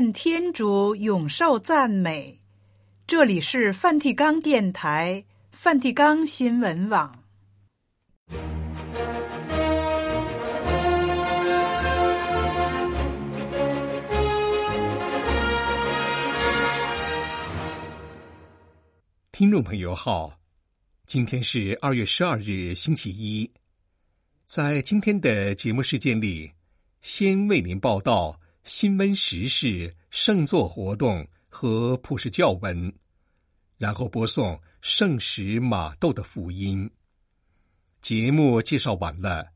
愿天主永受赞美。这里是梵蒂冈电台、梵蒂冈新闻网。听众朋友好，今天是二月十二日，星期一。在今天的节目时间里，先为您报道新闻时事、圣座活动和普世教文，然后播送圣史马窦的福音。节目介绍完了，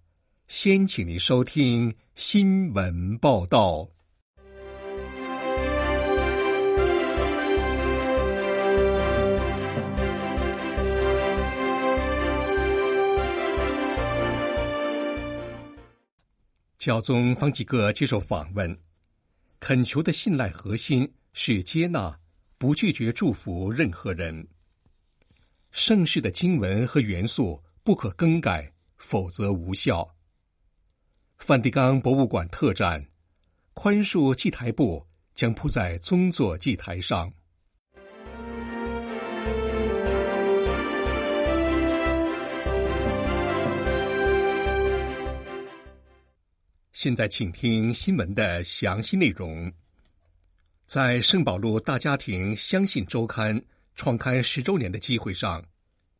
先请您收听新闻报道。教宗方济各接受访问，恳求的信赖核心是接纳，不拒绝祝福任何人。盛世的经文和元素不可更改，否则无效。梵蒂冈博物馆特展，宽恕祭台布将铺在宗座祭台上。现在，请听新闻的详细内容。在圣保禄大家庭相信周刊创刊十周年的机会上，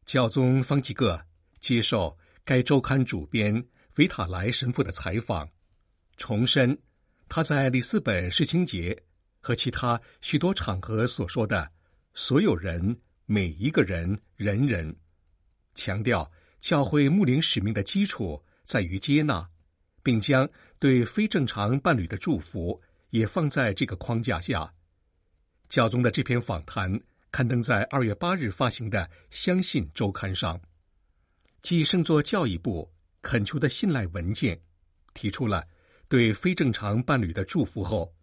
教宗方济各接受该周刊主编维塔莱神父的采访，重申他在里斯本世青节和其他许多场合所说的“所有人、每一个人、人人”，强调教会牧灵使命的基础在于接纳。并将对非正常伴侣的祝福也放在这个框架下。教宗的这篇访谈刊登在二月八日发行的《相信周刊》上，继圣座教义部恳求的信赖文件提出了对非正常伴侣的祝福后，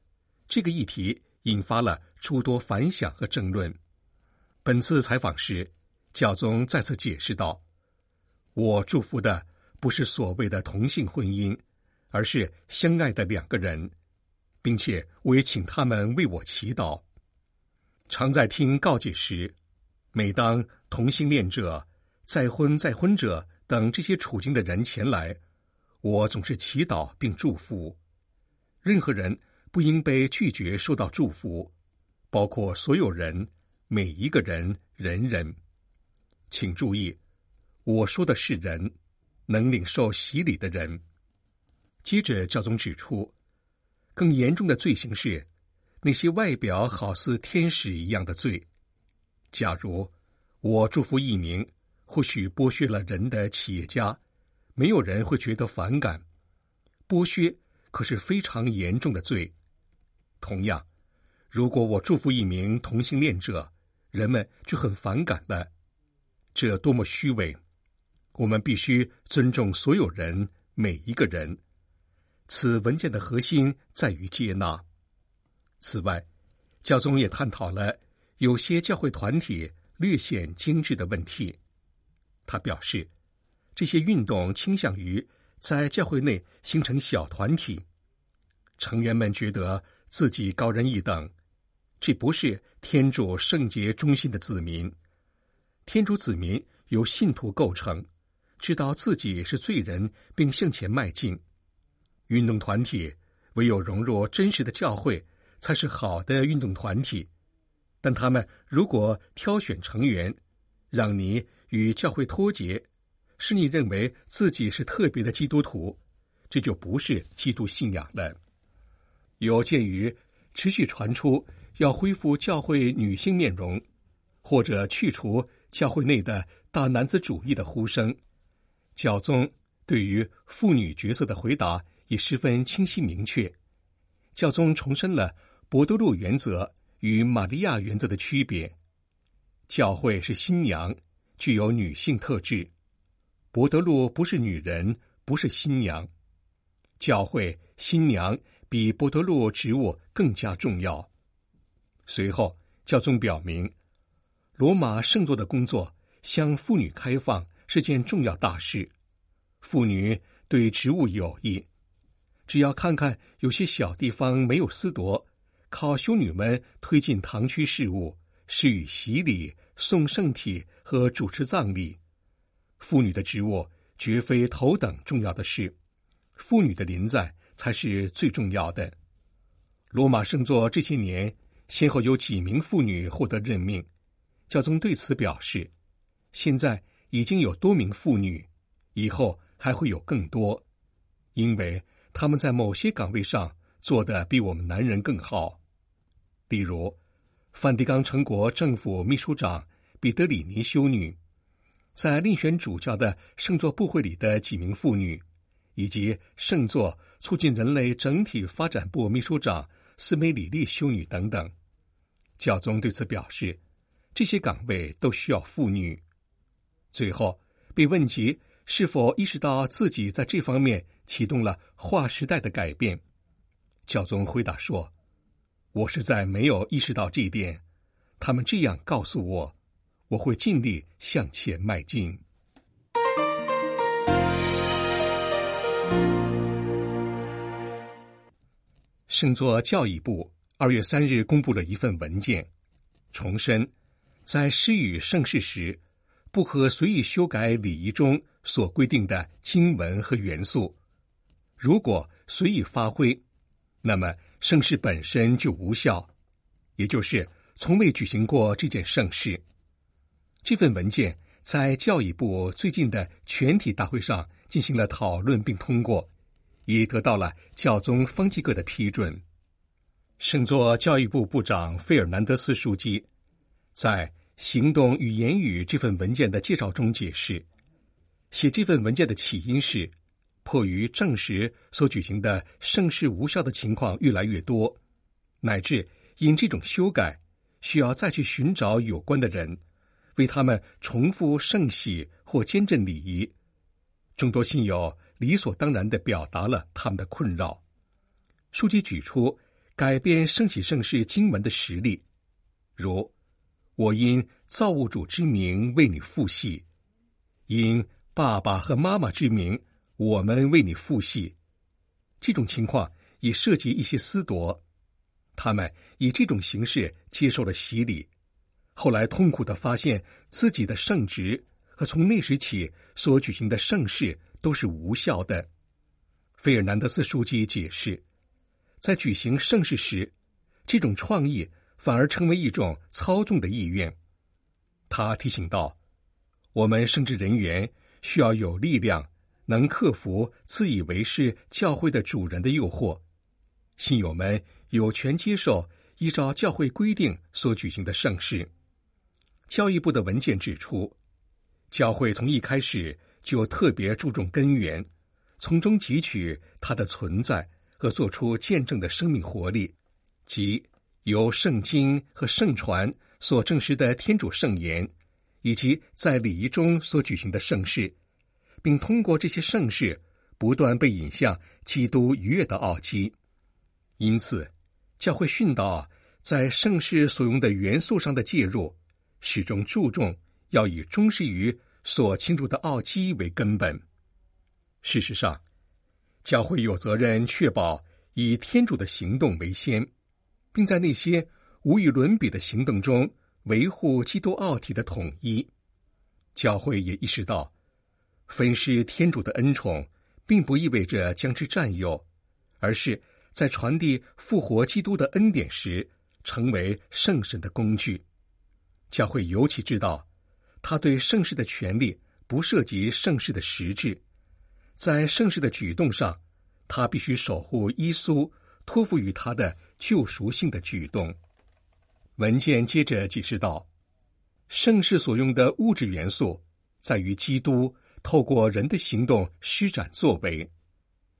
这个议题引发了诸多反响和争论。本次采访时，教宗再次解释道：“我祝福的不是所谓的同性婚姻。”而是相爱的两个人，并且我也请他们为我祈祷。常在听告诫时，每当同性恋者、再婚再婚者等这些处境的人前来，我总是祈祷并祝福。任何人不应被拒绝受到祝福，包括所有人、每一个人、人人。请注意，我说的是人，能领受洗礼的人。接着，教宗指出，更严重的罪行是那些外表好似天使一样的罪。假如我祝福一名或许剥削了人的企业家，没有人会觉得反感。剥削可是非常严重的罪。同样，如果我祝福一名同性恋者，人们就很反感了。这多么虚伪！我们必须尊重所有人，每一个人。此文件的核心在于接纳。此外，教宗也探讨了有些教会团体略显精致的问题。他表示，这些运动倾向于在教会内形成小团体，成员们觉得自己高人一等。这不是天主圣洁中心的子民。天主子民由信徒构成，知道自己是罪人，并向前迈进。运动团体唯有融入真实的教会，才是好的运动团体。但他们如果挑选成员，让你与教会脱节，使你认为自己是特别的基督徒，这就不是基督信仰了。有鉴于持续传出要恢复教会女性面容，或者去除教会内的大男子主义的呼声，教宗对于妇女角色的回答。也十分清晰明确，教宗重申了伯多禄原则与玛利亚原则的区别。教会是新娘，具有女性特质；伯多禄不是女人，不是新娘。教会新娘比伯多禄职务更加重要。随后，教宗表明，罗马圣座的工作向妇女开放是件重要大事，妇女对职务有益。只要看看有些小地方没有私夺，靠修女们推进堂区事务，施予洗礼、送圣体和主持葬礼。妇女的职务绝非头等重要的事，妇女的临在才是最重要的。罗马圣座这些年先后有几名妇女获得任命，教宗对此表示，现在已经有多名妇女，以后还会有更多，因为他们在某些岗位上做得比我们男人更好。例如，梵蒂冈成国政府秘书长彼得里尼修女，在另选主教的圣座部会里的几名妇女，以及圣座促进人类整体发展部秘书长斯梅里利修女等等，教宗对此表示，这些岗位都需要妇女。最后被问及是否意识到自己在这方面启动了划时代的改变，教宗回答说。我实在没有意识到这一点，他们这样告诉我，我会尽力向前迈进。圣座教义部二月三日公布了一份文件，重申在施予圣事时，不可随意修改礼仪中所规定的经文和元素。如果随意发挥，那么。圣事本身就无效，也就是从未举行过这件圣事。这份文件在教育部最近的全体大会上进行了讨论并通过，也得到了教宗方济各的批准。圣座教育部部长费尔南德斯书记在《行动与言语》这份文件的介绍中解释，写这份文件的起因是。迫于证实所举行的圣事无效的情况越来越多，乃至因这种修改需要再去寻找有关的人，为他们重复圣洗或监证礼仪，众多信友理所当然地表达了他们的困扰。书籍举出改变圣洗圣事经文的实例，如“我因造物主之名为你复洗”，因爸爸和妈妈之名。我们为你父洗，这种情况也涉及一些私夺，他们以这种形式接受了洗礼，后来痛苦的发现自己的圣职和从那时起所举行的圣事都是无效的。费尔南德斯书记解释，在举行圣事时，这种创意反而成为一种操纵的意愿。他提醒道：“我们圣职人员需要有力量。”能克服自以为是教会的主人的诱惑，信友们有权接受依照教会规定所举行的圣事。教义部的文件指出，教会从一开始就特别注重根源，从中汲取它的存在和做出见证的生命活力，即由圣经和圣传所证实的天主圣言，以及在礼仪中所举行的圣事。并通过这些圣事，不断被引向基督逾越的奥迹。因此，教会训导在圣事所用的元素上的介入，始终注重要以忠实于所庆祝的奥迹为根本。事实上，教会有责任确保以天主的行动为先，并在那些无与伦比的行动中维护基督奥体的统一。教会也意识到。分施天主的恩宠，并不意味着将之占有，而是在传递复活基督的恩典时，成为圣神的工具。教会尤其知道，他对圣事的权利不涉及圣事的实质，在圣事的举动上，他必须守护耶稣托付于他的救赎性的举动。文件接着解释道，圣事所用的物质元素在于基督。透过人的行动施展作为，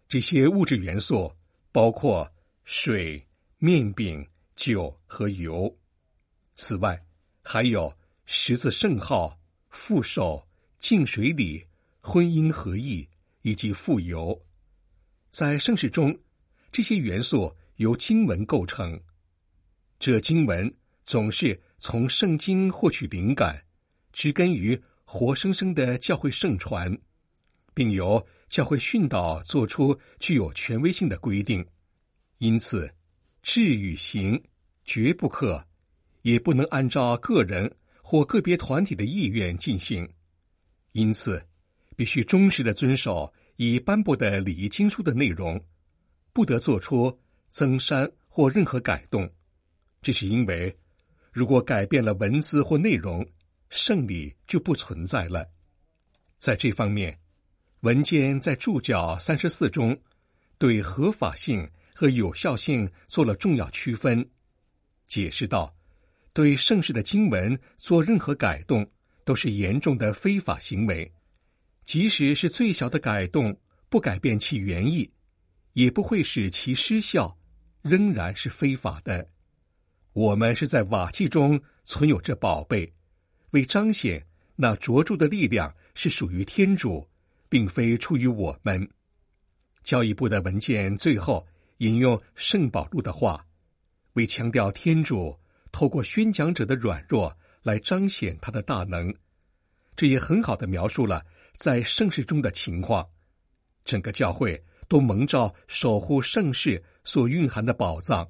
这些物质元素包括水、面饼、酒和油。此外，还有十字圣号、覆手、浸水礼、婚姻合意以及富油。在圣事中，这些元素由经文构成。这经文总是从圣经获取灵感，植根于。活生生的教会圣传，并由教会训导做出具有权威性的规定，因此，志与行绝不可，也不能按照个人或个别团体的意愿进行，因此必须忠实地遵守已颁布的礼仪经书的内容，不得做出增删或任何改动。这是因为，如果改变了文字或内容，圣礼就不存在了。在这方面，文件在注脚三十四中，对合法性和有效性做了重要区分，解释道：对圣事的经文做任何改动，都是严重的非法行为，即使是最小的改动，不改变其原意，也不会使其失效，仍然是非法的。我们是在瓦器中存有这宝贝，为彰显那卓著的力量是属于天主，并非出于我们。教育部的文件最后引用圣保禄的话，为强调天主透过宣讲者的软弱来彰显他的大能。这也很好的描述了在盛世中的情况。整个教会都蒙召守护盛世所蕴含的宝藏。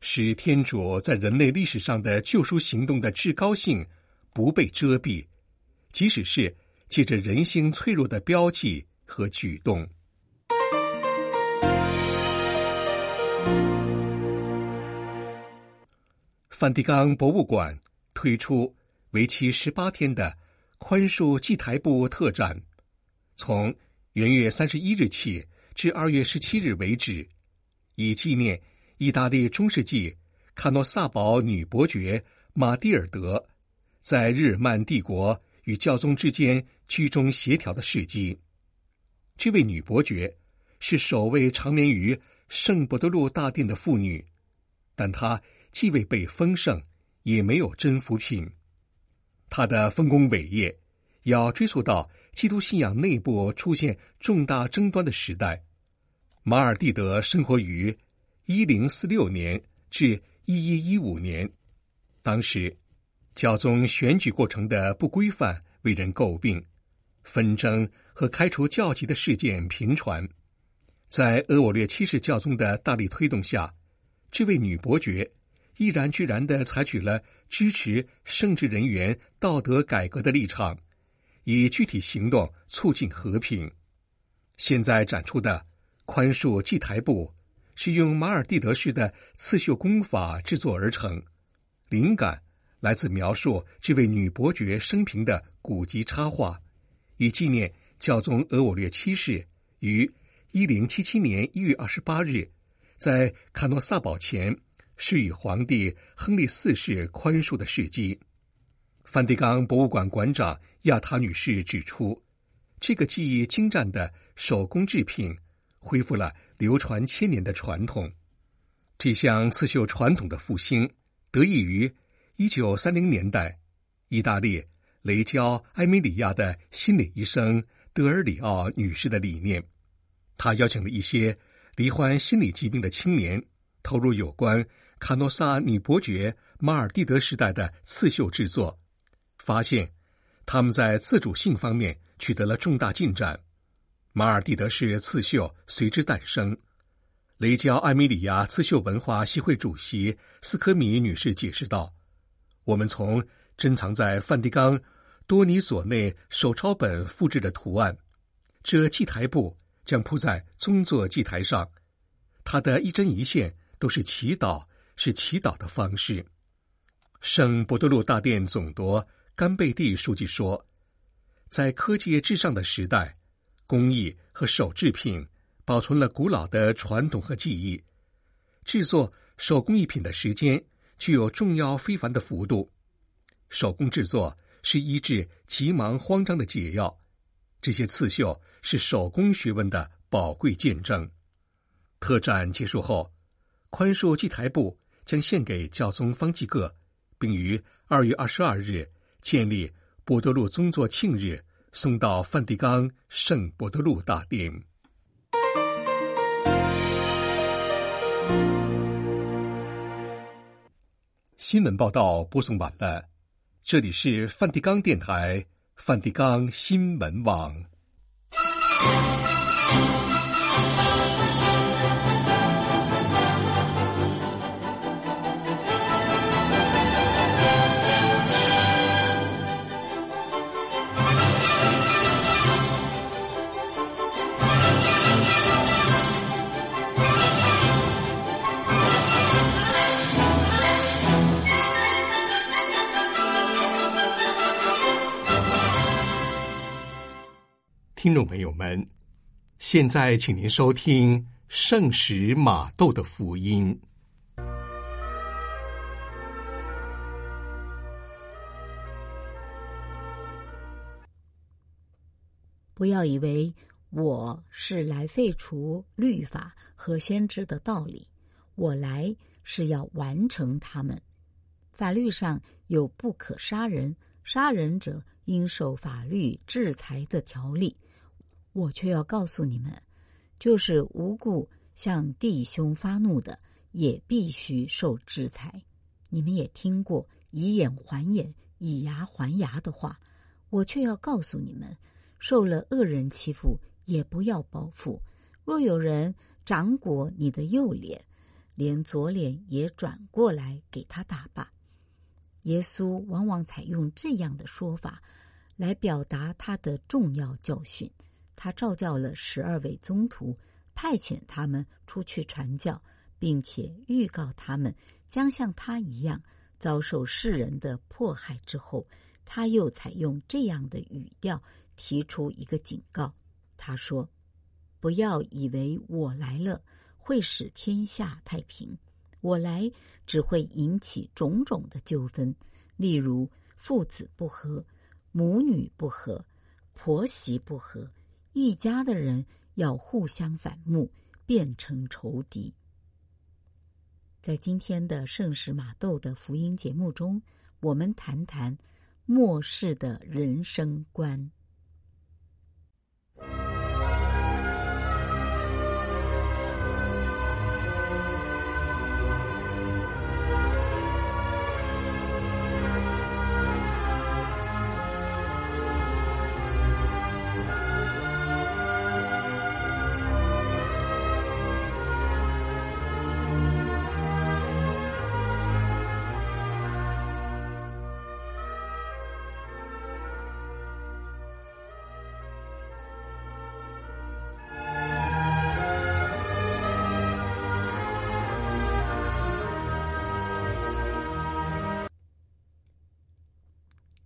使天主在人类历史上的救赎行动的至高性不被遮蔽，即使是借着人性脆弱的标记和举动。梵蒂冈博物馆推出为期十八天的宽恕祭台部特展，从元月三十一日起至二月十七日为止，以纪念。意大利中世纪卡诺萨堡女伯爵玛蒂尔德在日耳曼帝国与教宗之间居中协调的事迹。这位女伯爵是首位长眠于圣伯多禄大殿的妇女，但她既未被封圣，也没有真福品。她的丰功伟业要追溯到基督信仰内部出现重大争端的时代。马尔蒂德生活于。一零四六年至一一一五年，当时教宗选举过程的不规范为人诟病，纷争和开除教籍的事件频传。在俄我略七世教宗的大力推动下，这位女伯爵毅然决然地采取了支持圣职人员道德改革的立场，以具体行动促进和平。现在展出的宽恕祭台布。是用马尔蒂德式的刺绣工法制作而成，灵感来自描述这位女伯爵生平的古籍插画，以纪念教宗额我略七世于一零七七年一月二十八日在卡诺萨堡前施与皇帝亨利四世宽恕的事迹。梵蒂冈博物馆馆长亚塔女士指出，这个技艺精湛的手工制品恢复了。流传千年的传统，这项刺绣传统的复兴得益于一九三零年代意大利雷焦埃米里亚的心理医生德尔里奥女士的理念。她邀请了一些罹患心理疾病的青年，投入有关卡诺萨女伯爵马尔蒂德时代的刺绣制作，发现他们在自主性方面取得了重大进展。马尔蒂德式刺绣随之诞生。雷焦艾米里亚刺绣文化协会主席斯科米女士解释道：“我们从珍藏在梵蒂冈多尼索内手抄本复制的图案，这祭台布将铺在宗座祭台上，它的一针一线都是祈祷，是祈祷的方式。”圣伯多禄大殿总铎甘贝蒂书记说：“在科技至上的时代。”工艺和手制品保存了古老的传统和技艺，制作手工艺品的时间具有重要非凡的幅度。手工制作是医治急忙慌张的解药。这些刺绣是手工学问的宝贵见证。特展结束后，宽恕祭台部将献给教宗方济各，并于二月二十二日建立伯多禄宗座庆日。送到梵蒂冈圣伯多禄大殿。新闻报道播送完了，这里是梵蒂冈电台梵蒂冈新闻网。听众朋友们，现在请您收听圣使马窦的福音。不要以为我是来废除律法和先知的道理，我来是要完成他们。法律上有不可杀人，杀人者应受法律制裁的条例，我却要告诉你们，就是无故向弟兄发怒的，也必须受制裁。你们也听过以眼还眼，以牙还牙的话，我却要告诉你们。受了恶人欺负，也不要报复。若有人掌掴你的右脸，连左脸也转过来给他打吧。耶稣往往采用这样的说法来表达他的重要教训。他召叫了十二位宗徒，派遣他们出去传教，并且预告他们将像他一样遭受世人的迫害。之后，他又采用这样的语调。提出一个警告，他说：“不要以为我来了会使天下太平，我来只会引起种种的纠纷，例如父子不和、母女不和、婆媳不和，一家的人要互相反目，变成仇敌。”在今天的圣使马窦的福音节目中，我们谈谈末世的人生观。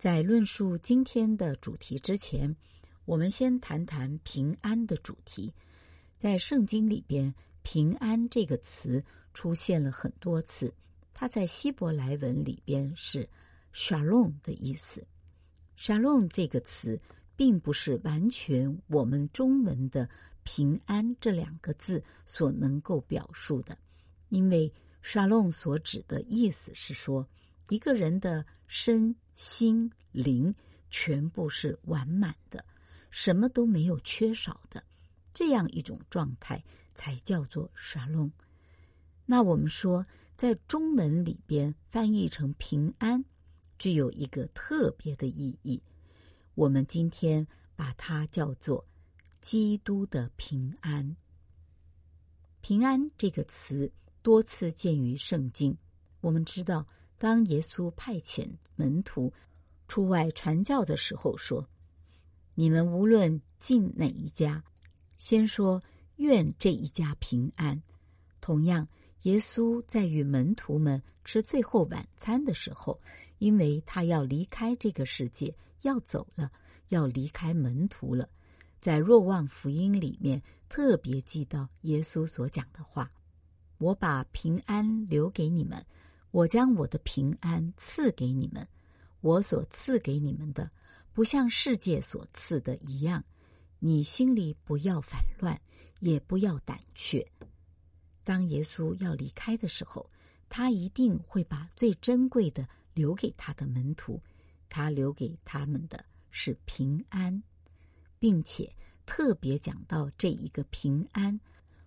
在论述今天的主题之前，我们先谈谈平安的主题。在圣经里边，“平安”这个词出现了很多次。它在希伯来文里边是 “shalom” 的意思。“shalom” 这个词并不是完全我们中文的“平安”这两个字所能够表述的，因为 “shalom” 所指的意思是说一个人的身心灵全部是完满的，什么都没有缺少的，这样一种状态才叫做沙龙。那我们说，在中文里边翻译成平安，具有一个特别的意义。我们今天把它叫做基督的平安。平安这个词多次见于圣经，我们知道。当耶稣派遣门徒出外传教的时候，说：“你们无论进哪一家，先说愿这一家平安。”同样，耶稣在与门徒们吃最后晚餐的时候，因为他要离开这个世界，要走了，要离开门徒了，在若望福音里面特别记到耶稣所讲的话：“我把平安留给你们。”我将我的平安赐给你们，我所赐给你们的，不像世界所赐的一样。你心里不要烦乱，也不要胆怯。当耶稣要离开的时候，他一定会把最珍贵的留给他的门徒，他留给他们的是平安，并且特别讲到这一个平安，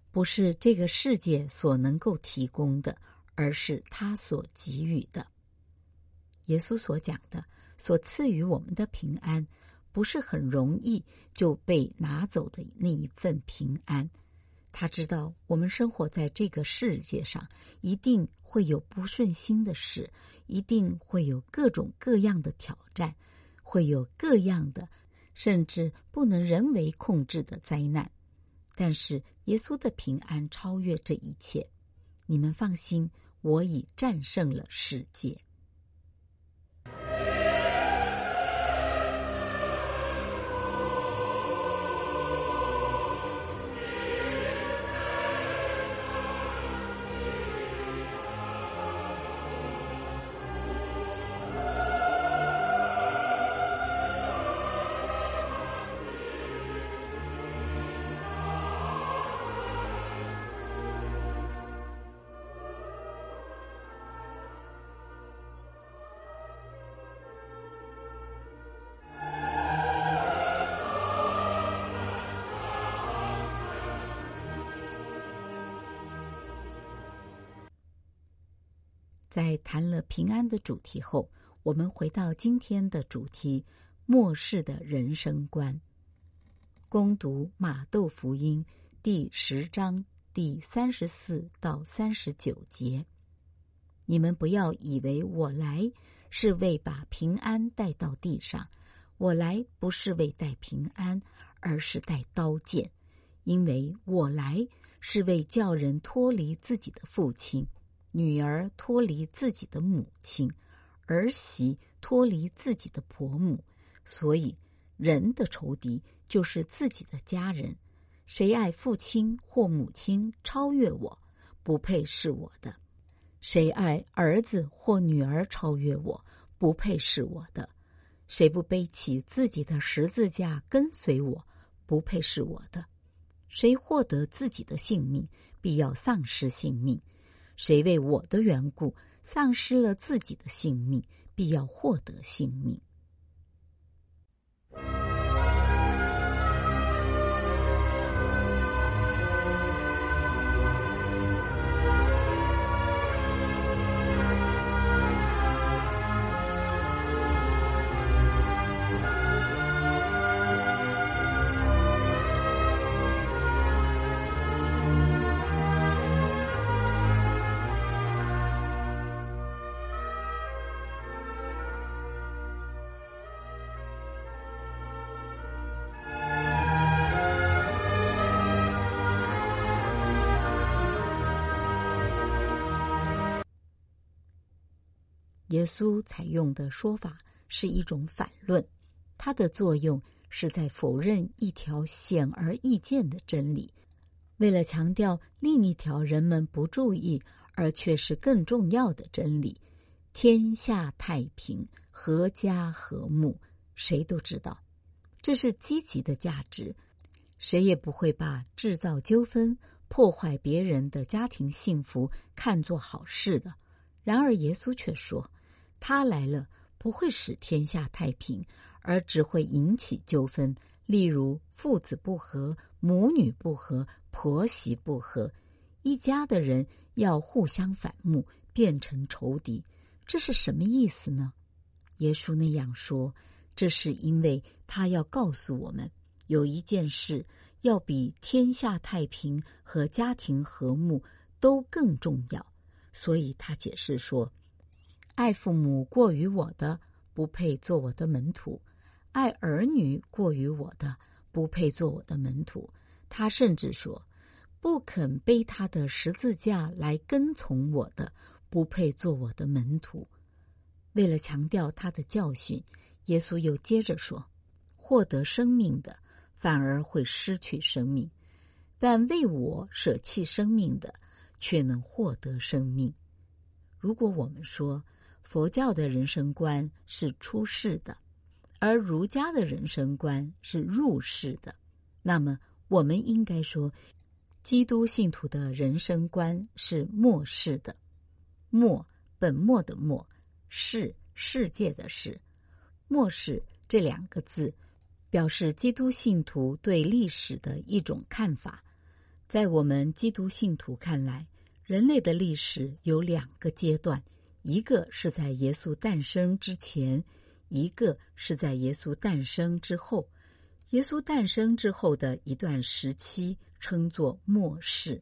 不是这个世界所能够提供的。而是他所给予的，耶稣所讲的、所赐予我们的平安，不是很容易就被拿走的那一份平安。他知道我们生活在这个世界上，一定会有不顺心的事，一定会有各种各样的挑战，会有各样的甚至不能人为控制的灾难。但是耶稣的平安超越这一切，你们放心。我已战胜了世界。在谈了平安的主题后，我们回到今天的主题：末世的人生观。攻读马窦福音第十章第三十四到三十九节。你们不要以为我来是为把平安带到地上，我来不是为带平安，而是带刀剑，因为我来。是为叫人脱离自己的父亲，女儿脱离自己的母亲，儿媳脱离自己的婆母。所以，人的仇敌就是自己的家人。谁爱父亲或母亲超越我，不配是我的；谁爱儿子或女儿超越我，不配是我的；谁不背起自己的十字架跟随我，不配是我的。谁获得自己的性命，必要丧失性命；谁为我的缘故丧失了自己的性命，必要获得性命。耶稣采用的说法是一种反论，它的作用是在否认一条显而易见的真理，为了强调另一条人们不注意而却是更重要的真理：天下太平，阖家和睦。谁都知道，这是积极的价值，谁也不会把制造纠纷、破坏别人的家庭幸福看作好事的。然而，耶稣却说。他来了，不会使天下太平，而只会引起纠纷。例如，父子不和、母女不和、婆媳不和，一家的人要互相反目，变成仇敌。这是什么意思呢？耶稣那样说，这是因为他要告诉我们，有一件事要比天下太平和家庭和睦都更重要，所以他解释说。爱父母过于我的，不配做我的门徒；爱儿女过于我的，不配做我的门徒。他甚至说，不肯背他的十字架来跟从我的，不配做我的门徒。为了强调他的教训，耶稣又接着说：获得生命的，反而会失去生命；但为我舍弃生命的，却能获得生命。如果我们说，佛教的人生观是出世的，而儒家的人生观是入世的。那么，我们应该说，基督信徒的人生观是末世的。末，本末的末，世，世界的世。末世这两个字，表示基督信徒对历史的一种看法。在我们基督信徒看来，人类的历史有两个阶段。一个是在耶稣诞生之前，一个是在耶稣诞生之后。耶稣诞生之后的一段时期称作末世。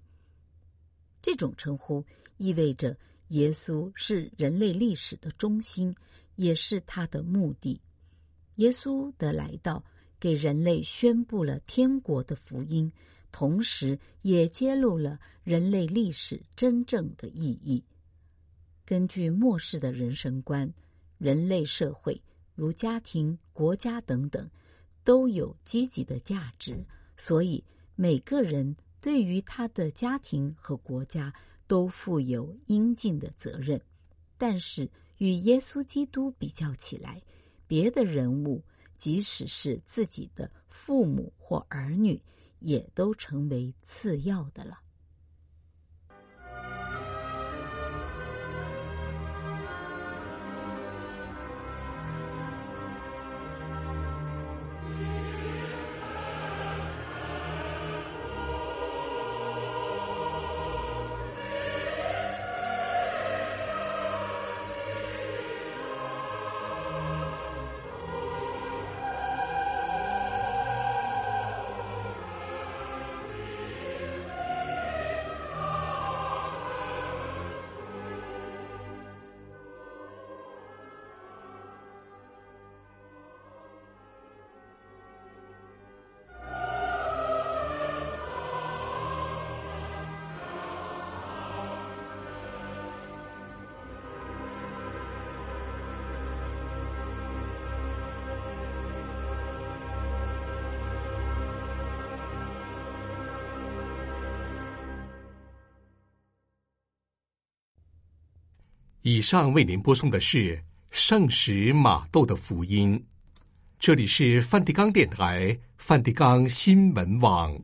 这种称呼意味着耶稣是人类历史的中心，也是他的目的。耶稣的来到给人类宣布了天国的福音，同时也揭露了人类历史真正的意义。根据末世的人生观，人类社会如家庭、国家等等都有积极的价值，所以每个人对于他的家庭和国家都负有应尽的责任。但是与耶稣基督比较起来，别的人物，即使是自己的父母或儿女，也都成为次要的了。以上为您播送的是圣史马窦的福音。这里是梵蒂冈电台、梵蒂冈新闻网。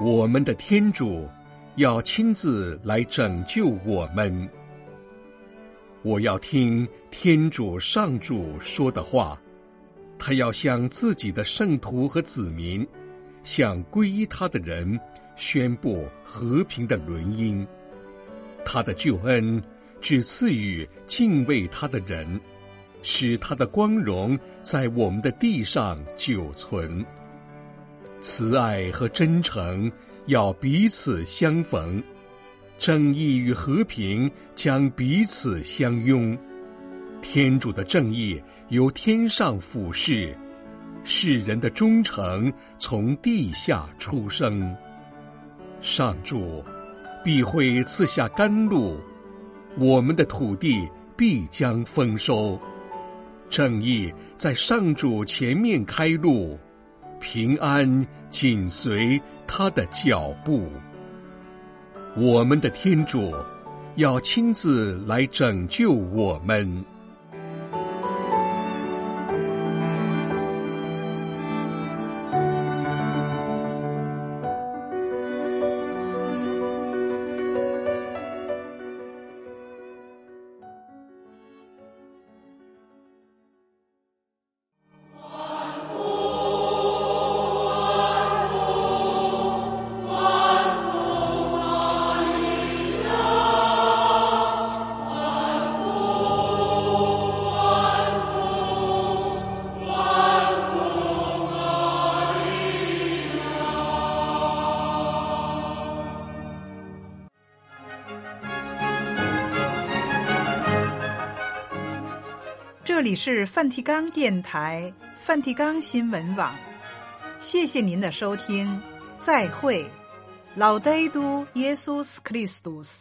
我们的天主要亲自来拯救我们。我要听天主上主说的话，他要向自己的圣徒和子民，向皈依他的人宣布和平的轮音。他的救恩只赐予敬畏他的人，使他的光荣在我们的地上久存。慈爱和真诚要彼此相逢，正义与和平将彼此相拥。天主的正义由天上俯视，世人的忠诚从地下出生。上主必会赐下甘露，我们的土地必将丰收。正义在上主前面开路。平安紧随他的脚步，我们的天主要亲自来拯救我们。里是梵蒂冈电台、梵蒂冈新闻网，谢谢您的收听，再会，老爹都耶稣斯克里斯多斯。